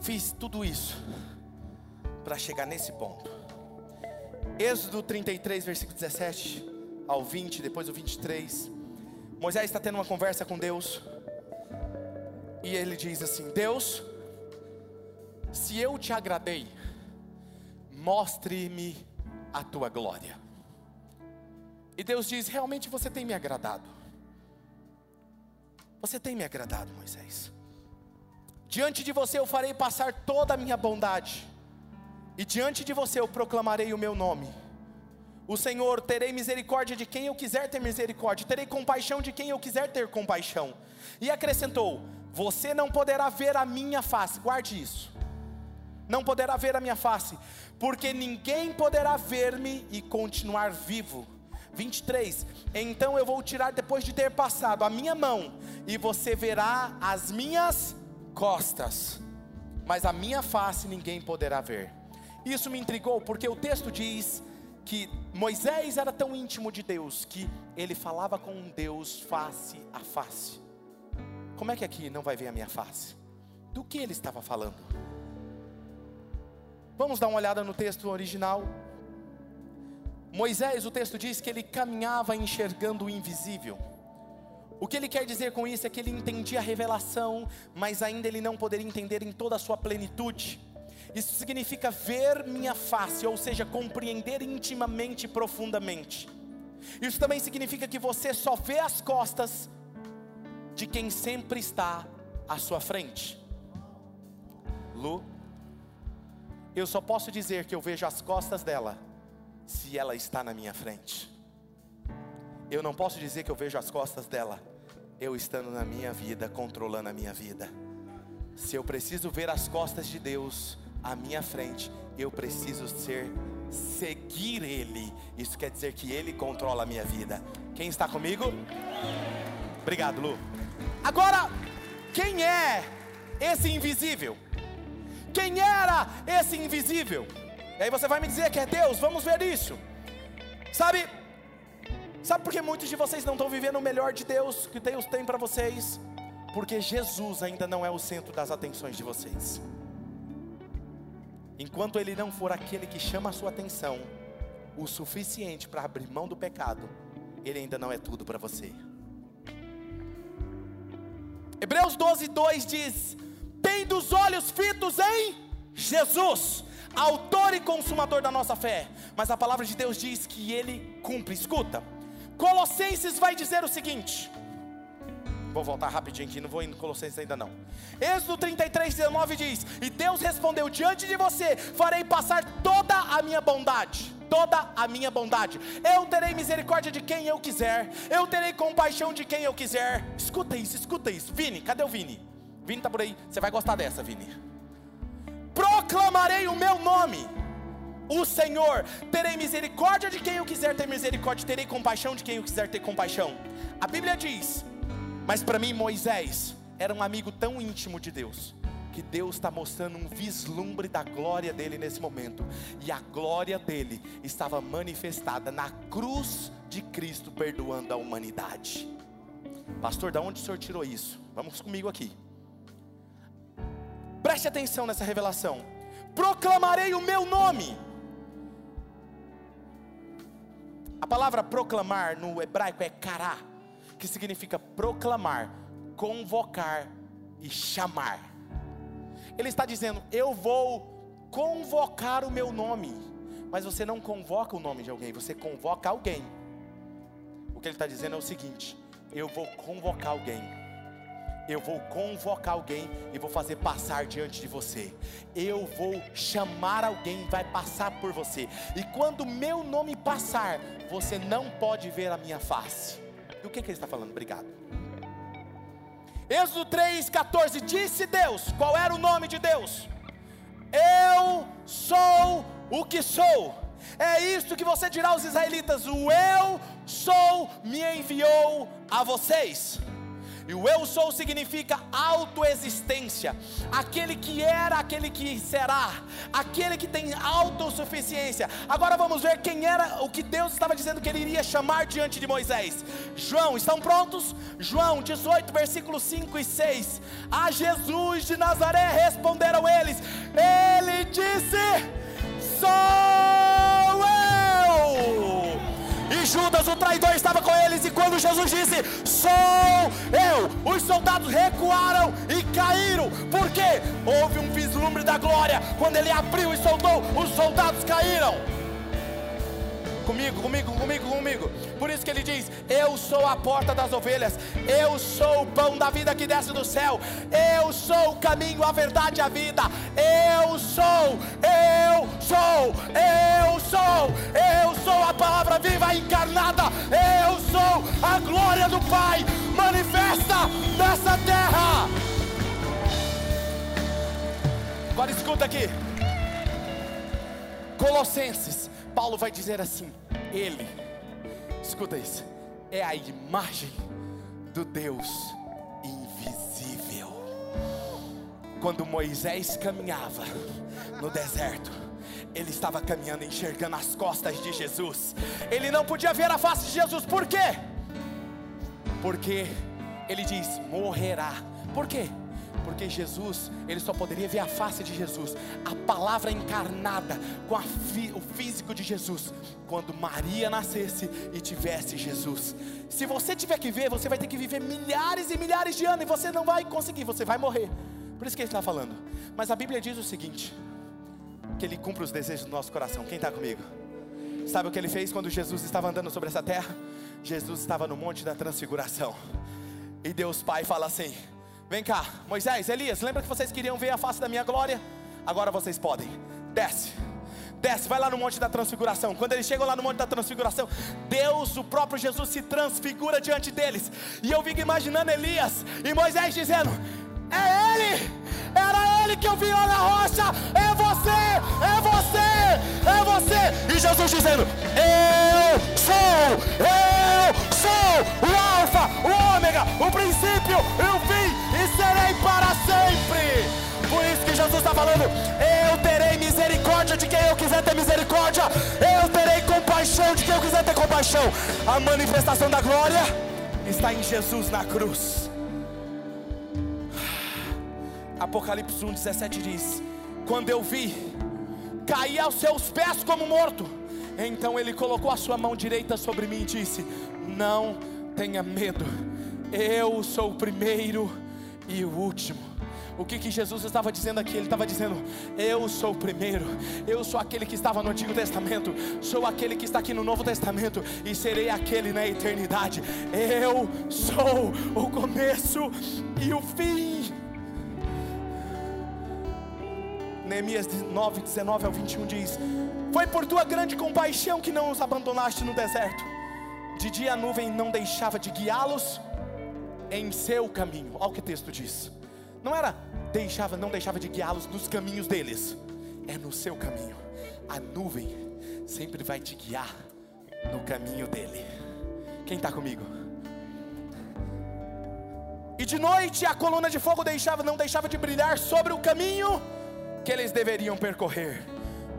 Fiz tudo isso para chegar nesse ponto. Êxodo 33, versículo 17 ao 20, depois o 23. Moisés está tendo uma conversa com Deus. E ele diz assim: Deus, se eu te agradei, mostre-me a tua glória. E Deus diz: Realmente você tem me agradado. Você tem me agradado, Moisés. Diante de você eu farei passar toda a minha bondade, e diante de você eu proclamarei o meu nome. O Senhor, terei misericórdia de quem eu quiser ter misericórdia, terei compaixão de quem eu quiser ter compaixão. E acrescentou: Você não poderá ver a minha face, guarde isso. Não poderá ver a minha face, porque ninguém poderá ver-me e continuar vivo 23: Então eu vou tirar depois de ter passado a minha mão, e você verá as minhas costas, mas a minha face ninguém poderá ver. Isso me intrigou, porque o texto diz que Moisés era tão íntimo de Deus que ele falava com Deus face a face. Como é que aqui não vai ver a minha face? Do que ele estava falando? Vamos dar uma olhada no texto original. Moisés, o texto diz que ele caminhava enxergando o invisível. O que ele quer dizer com isso é que ele entendia a revelação, mas ainda ele não poderia entender em toda a sua plenitude. Isso significa ver minha face, ou seja, compreender intimamente e profundamente. Isso também significa que você só vê as costas de quem sempre está à sua frente. Lu, eu só posso dizer que eu vejo as costas dela se ela está na minha frente. Eu não posso dizer que eu vejo as costas dela, eu estando na minha vida, controlando a minha vida. Se eu preciso ver as costas de Deus à minha frente, eu preciso ser seguir Ele. Isso quer dizer que Ele controla a minha vida. Quem está comigo? Obrigado, Lu. Agora, quem é esse invisível? Quem era esse invisível? E aí você vai me dizer que é Deus, vamos ver isso. Sabe, sabe por que muitos de vocês não estão vivendo o melhor de Deus que Deus tem para vocês? Porque Jesus ainda não é o centro das atenções de vocês. Enquanto Ele não for aquele que chama a sua atenção, o suficiente para abrir mão do pecado, Ele ainda não é tudo para você. Hebreus 12, 2 diz: Tendo os olhos fitos em Jesus, autor e consumador da nossa fé. Mas a palavra de Deus diz que Ele cumpre. Escuta, Colossenses vai dizer o seguinte: Vou voltar rapidinho aqui, não vou indo Colossenses ainda não. Êxodo 33, 19 diz: E Deus respondeu: Diante de você farei passar toda a minha bondade. Toda a minha bondade, eu terei misericórdia de quem eu quiser, eu terei compaixão de quem eu quiser. Escuta isso, escuta isso. Vini, cadê o Vini? Vini tá por aí, você vai gostar dessa, Vini. Proclamarei o meu nome, o Senhor, terei misericórdia de quem eu quiser ter misericórdia, terei compaixão de quem eu quiser ter compaixão. A Bíblia diz mas para mim, Moisés era um amigo tão íntimo de Deus, que Deus está mostrando um vislumbre da glória dele nesse momento, e a glória dele estava manifestada na cruz de Cristo, perdoando a humanidade. Pastor, da onde o senhor tirou isso? Vamos comigo aqui. Preste atenção nessa revelação. Proclamarei o meu nome. A palavra proclamar no hebraico é cará que significa proclamar, convocar e chamar. Ele está dizendo: Eu vou convocar o meu nome, mas você não convoca o nome de alguém, você convoca alguém. O que ele está dizendo é o seguinte: Eu vou convocar alguém eu vou convocar alguém e vou fazer passar diante de você. Eu vou chamar alguém, vai passar por você. E quando meu nome passar, você não pode ver a minha face. Do que, que ele está falando? Obrigado. Êxodo 3,14: Disse Deus, qual era o nome de Deus? Eu sou o que sou. É isto que você dirá aos israelitas: O eu sou me enviou a vocês. E o eu sou significa autoexistência. Aquele que era, aquele que será, aquele que tem autossuficiência. Agora vamos ver quem era, o que Deus estava dizendo que ele iria chamar diante de Moisés. João, estão prontos? João 18, versículos 5 e 6. A Jesus de Nazaré responderam eles. Ele disse: Sou. E Judas, o traidor, estava com eles. E quando Jesus disse: Sou eu, os soldados recuaram e caíram. Por quê? Houve um vislumbre da glória. Quando ele abriu e soltou, os soldados caíram. Comigo, comigo, comigo, comigo. Por isso que ele diz: Eu sou a porta das ovelhas, eu sou o pão da vida que desce do céu, eu sou o caminho, a verdade e a vida. Eu sou, eu sou, eu sou, eu sou a palavra viva encarnada, eu sou a glória do Pai manifesta nessa terra. Agora escuta aqui. Colossenses Paulo vai dizer assim: Ele, escuta isso, é a imagem do Deus invisível. Quando Moisés caminhava no deserto, ele estava caminhando, enxergando as costas de Jesus. Ele não podia ver a face de Jesus, por quê? Porque ele diz: morrerá. Por quê? Porque Jesus, ele só poderia ver a face de Jesus, a palavra encarnada com fi, o físico de Jesus, quando Maria nascesse e tivesse Jesus. Se você tiver que ver, você vai ter que viver milhares e milhares de anos e você não vai conseguir, você vai morrer. Por isso que ele está falando. Mas a Bíblia diz o seguinte: que ele cumpre os desejos do nosso coração. Quem está comigo? Sabe o que ele fez quando Jesus estava andando sobre essa terra? Jesus estava no monte da transfiguração. E Deus Pai fala assim: Vem cá, Moisés, Elias, lembra que vocês queriam ver a face da minha glória? Agora vocês podem. Desce. Desce, vai lá no Monte da Transfiguração. Quando eles chegam lá no Monte da Transfiguração, Deus, o próprio Jesus, se transfigura diante deles. E eu fico imaginando Elias e Moisés dizendo: É Ele, era Ele que eu vi lá na rocha. É você, é você, é você. E Jesus dizendo: Eu sou, eu sou o Alfa, o Ômega, o princípio e o fim serei para sempre. Por isso que Jesus está falando: Eu terei misericórdia de quem eu quiser ter misericórdia, eu terei compaixão de quem eu quiser ter compaixão. A manifestação da glória está em Jesus na cruz. Apocalipse 1, 17 diz: Quando eu vi, caí aos seus pés como morto. Então ele colocou a sua mão direita sobre mim e disse: Não tenha medo, eu sou o primeiro e o último. O que, que Jesus estava dizendo aqui? Ele estava dizendo: Eu sou o primeiro, eu sou aquele que estava no Antigo Testamento, sou aquele que está aqui no Novo Testamento e serei aquele na eternidade. Eu sou o começo e o fim. Neemias 9, 19 ao 21 diz: Foi por tua grande compaixão que não os abandonaste no deserto. De dia a nuvem não deixava de guiá-los em seu caminho. Olha o que o texto diz. Não era deixava, não deixava de guiá-los nos caminhos deles. É no seu caminho. A nuvem sempre vai te guiar no caminho dele. Quem está comigo? E de noite a coluna de fogo deixava, não deixava de brilhar sobre o caminho que eles deveriam percorrer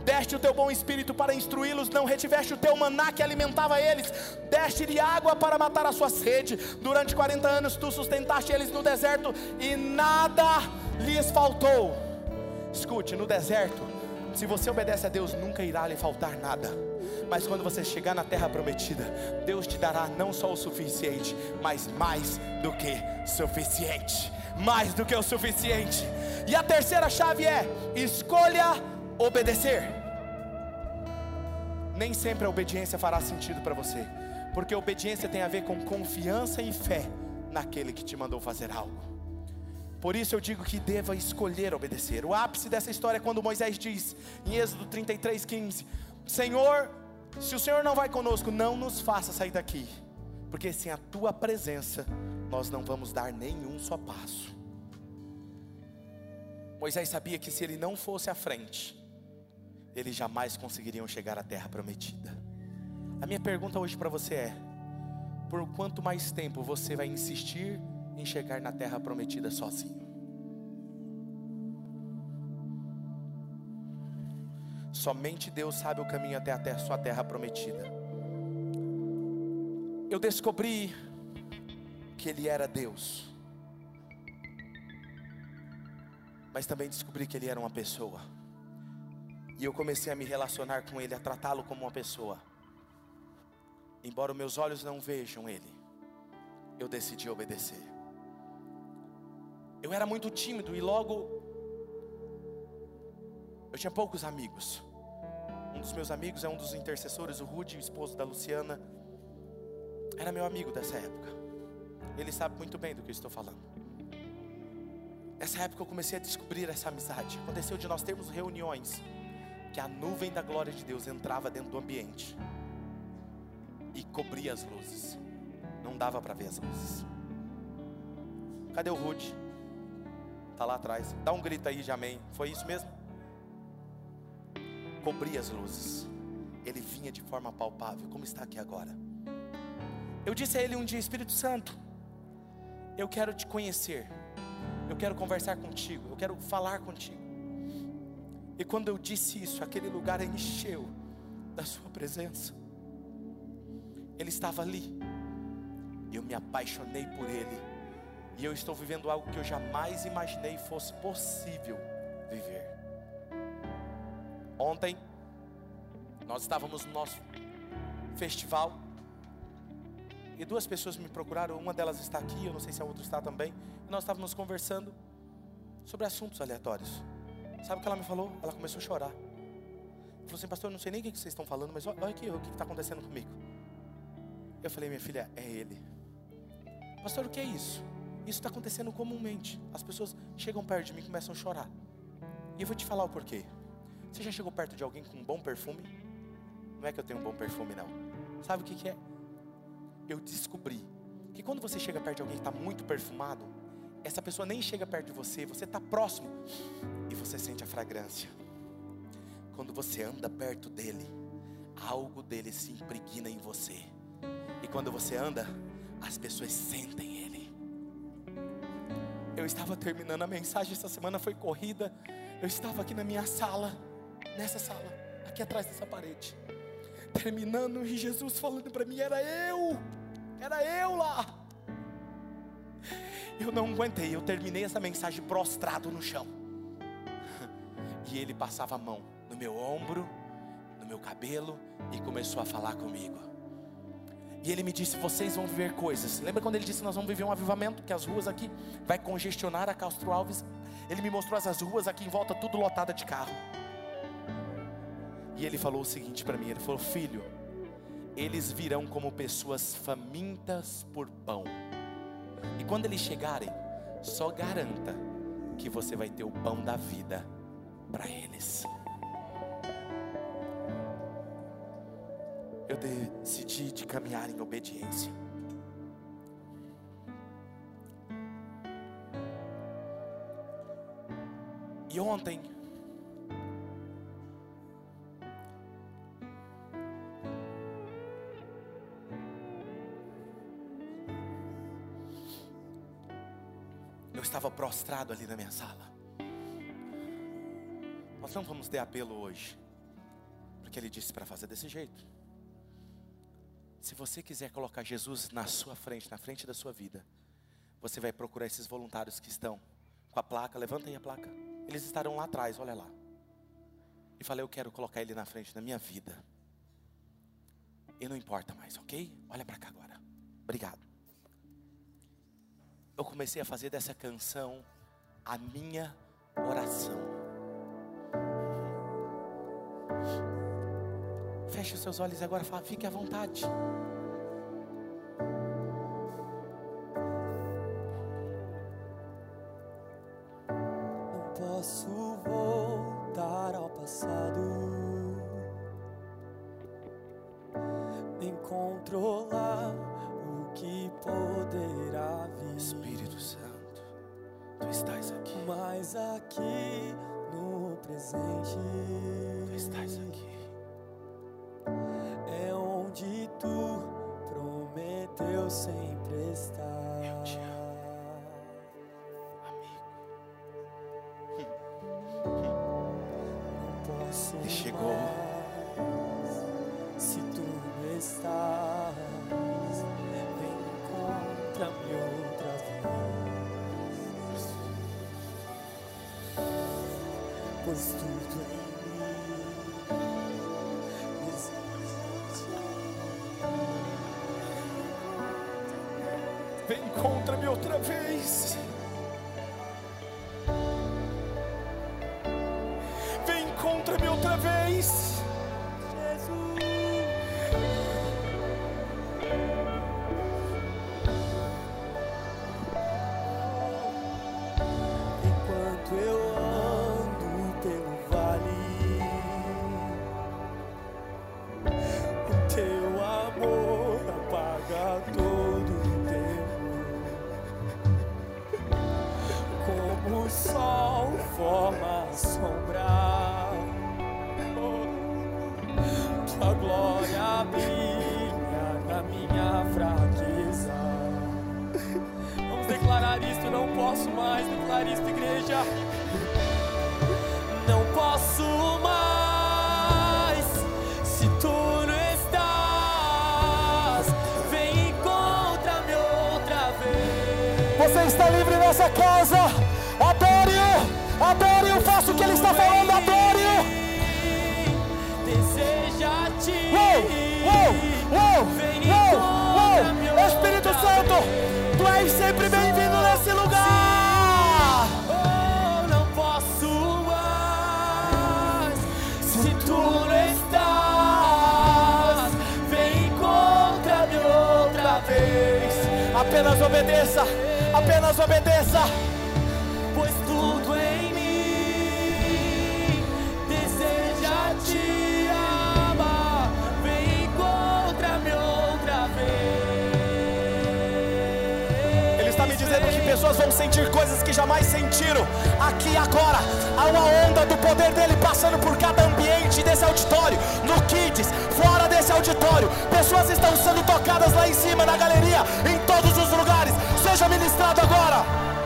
deste o teu bom espírito para instruí-los, não retiveste o teu maná que alimentava eles, deste-lhe água para matar a sua sede. Durante 40 anos tu sustentaste eles no deserto e nada lhes faltou. Escute, no deserto, se você obedece a Deus, nunca irá lhe faltar nada. Mas quando você chegar na terra prometida, Deus te dará não só o suficiente, mas mais do que suficiente. Mais do que o suficiente. E a terceira chave é: escolha obedecer nem sempre a obediência fará sentido para você, porque obediência tem a ver com confiança e fé naquele que te mandou fazer algo. Por isso eu digo que deva escolher obedecer. O ápice dessa história é quando Moisés diz, em Êxodo 33:15, Senhor, se o Senhor não vai conosco, não nos faça sair daqui, porque sem a tua presença nós não vamos dar nenhum só passo. Moisés sabia que se ele não fosse à frente, eles jamais conseguiriam chegar à terra prometida. A minha pergunta hoje para você é: por quanto mais tempo você vai insistir em chegar na terra prometida sozinho? Somente Deus sabe o caminho até a sua terra prometida. Eu descobri que Ele era Deus, mas também descobri que Ele era uma pessoa. E eu comecei a me relacionar com Ele, a tratá-lo como uma pessoa. Embora meus olhos não vejam Ele, eu decidi obedecer. Eu era muito tímido e logo eu tinha poucos amigos. Um dos meus amigos é um dos intercessores, o Rude, o esposo da Luciana. Era meu amigo dessa época. Ele sabe muito bem do que eu estou falando. Nessa época eu comecei a descobrir essa amizade. Aconteceu de nós termos reuniões que a nuvem da glória de Deus entrava dentro do ambiente e cobria as luzes. Não dava para ver as luzes. Cadê o Rude? Tá lá atrás. Dá um grito aí de amém. Foi isso mesmo? Cobria as luzes. Ele vinha de forma palpável, como está aqui agora. Eu disse a ele um dia, Espírito Santo, eu quero te conhecer. Eu quero conversar contigo. Eu quero falar contigo. E quando eu disse isso, aquele lugar encheu da Sua presença. Ele estava ali. Eu me apaixonei por Ele. E eu estou vivendo algo que eu jamais imaginei fosse possível viver. Ontem, nós estávamos no nosso festival. E duas pessoas me procuraram. Uma delas está aqui, eu não sei se a outra está também. E nós estávamos conversando sobre assuntos aleatórios. Sabe o que ela me falou? Ela começou a chorar. Falou assim, pastor, eu não sei nem o que vocês estão falando, mas olha aqui o que está acontecendo comigo. Eu falei, minha filha, é ele. Pastor, o que é isso? Isso está acontecendo comumente. As pessoas chegam perto de mim e começam a chorar. E eu vou te falar o porquê. Você já chegou perto de alguém com um bom perfume? Não é que eu tenho um bom perfume, não. Sabe o que, que é? Eu descobri que quando você chega perto de alguém que está muito perfumado, essa pessoa nem chega perto de você, você está próximo e você sente a fragrância. Quando você anda perto dele, algo dele se impregna em você. E quando você anda, as pessoas sentem ele. Eu estava terminando a mensagem essa semana, foi corrida. Eu estava aqui na minha sala, nessa sala, aqui atrás dessa parede. Terminando e Jesus falando para mim: era eu, era eu lá. Eu não aguentei, eu terminei essa mensagem prostrado no chão. E ele passava a mão no meu ombro, no meu cabelo e começou a falar comigo. E ele me disse: Vocês vão viver coisas. Lembra quando ele disse: Nós vamos viver um avivamento? Que as ruas aqui vai congestionar a Castro Alves. Ele me mostrou essas ruas aqui em volta, tudo lotada de carro. E ele falou o seguinte para mim: Ele falou, filho, eles virão como pessoas famintas por pão. E quando eles chegarem, só garanta que você vai ter o pão da vida para eles. Eu decidi de caminhar em obediência. E ontem estava prostrado ali na minha sala. Nós não vamos ter apelo hoje, porque ele disse para fazer desse jeito. Se você quiser colocar Jesus na sua frente, na frente da sua vida, você vai procurar esses voluntários que estão com a placa, levantem a placa. Eles estarão lá atrás, olha lá. E falei, eu quero colocar ele na frente da minha vida. E não importa mais, ok? Olha para cá agora. Obrigado eu comecei a fazer dessa canção a minha oração. Feche os seus olhos agora, fala, fique à vontade. Vem encontra-me outra vez. Vez. Apenas obedeça. Apenas obedeça. Pois tudo em pessoas vão sentir coisas que jamais sentiram. Aqui agora, há uma onda do poder dele passando por cada ambiente desse auditório, no Kids, fora desse auditório. Pessoas estão sendo tocadas lá em cima, na galeria, em todos os lugares. Seja ministrado agora.